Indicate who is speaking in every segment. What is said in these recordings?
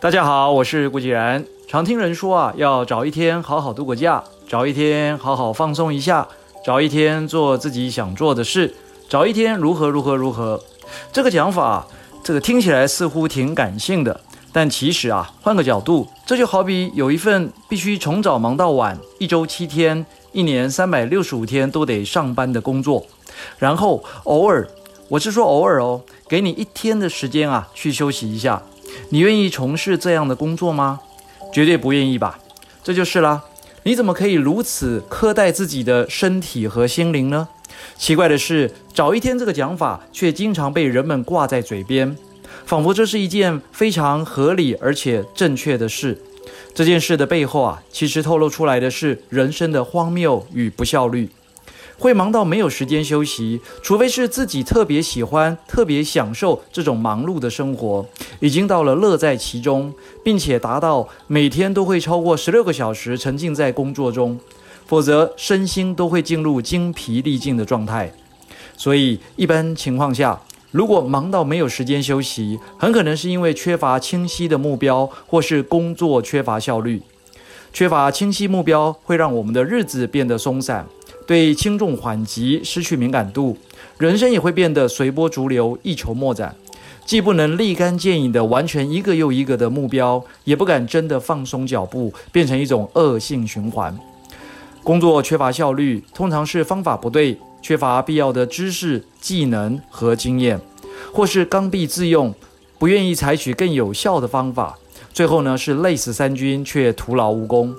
Speaker 1: 大家好，我是顾继然。常听人说啊，要找一天好好度个假，找一天好好放松一下，找一天做自己想做的事，找一天如何如何如何。这个讲法，这个听起来似乎挺感性的，但其实啊，换个角度，这就好比有一份必须从早忙到晚，一周七天，一年三百六十五天都得上班的工作，然后偶尔，我是说偶尔哦，给你一天的时间啊，去休息一下。你愿意从事这样的工作吗？绝对不愿意吧。这就是啦。你怎么可以如此苛待自己的身体和心灵呢？奇怪的是，早一天这个讲法却经常被人们挂在嘴边，仿佛这是一件非常合理而且正确的事。这件事的背后啊，其实透露出来的是人生的荒谬与不效率。会忙到没有时间休息，除非是自己特别喜欢、特别享受这种忙碌的生活，已经到了乐在其中，并且达到每天都会超过十六个小时沉浸在工作中，否则身心都会进入精疲力尽的状态。所以，一般情况下，如果忙到没有时间休息，很可能是因为缺乏清晰的目标，或是工作缺乏效率。缺乏清晰目标，会让我们的日子变得松散。对轻重缓急失去敏感度，人生也会变得随波逐流、一筹莫展。既不能立竿见影地完成一个又一个的目标，也不敢真的放松脚步，变成一种恶性循环。工作缺乏效率，通常是方法不对，缺乏必要的知识、技能和经验，或是刚愎自用，不愿意采取更有效的方法。最后呢，是累死三军，却徒劳无功。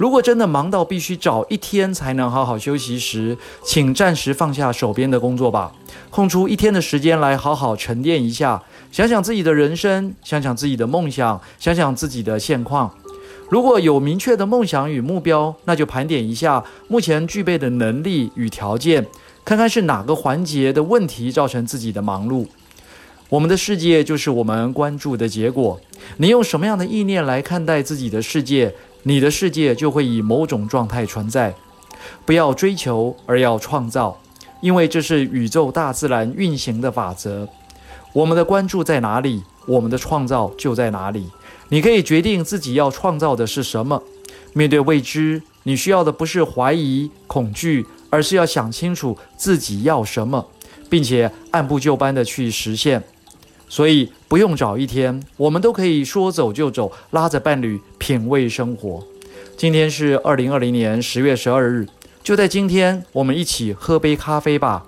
Speaker 1: 如果真的忙到必须找一天才能好好休息时，请暂时放下手边的工作吧，空出一天的时间来好好沉淀一下，想想自己的人生，想想自己的梦想，想想自己的现况。如果有明确的梦想与目标，那就盘点一下目前具备的能力与条件，看看是哪个环节的问题造成自己的忙碌。我们的世界就是我们关注的结果。你用什么样的意念来看待自己的世界？你的世界就会以某种状态存在。不要追求，而要创造，因为这是宇宙大自然运行的法则。我们的关注在哪里，我们的创造就在哪里。你可以决定自己要创造的是什么。面对未知，你需要的不是怀疑、恐惧，而是要想清楚自己要什么，并且按部就班地去实现。所以不用找一天，我们都可以说走就走，拉着伴侣品味生活。今天是二零二零年十月十二日，就在今天，我们一起喝杯咖啡吧。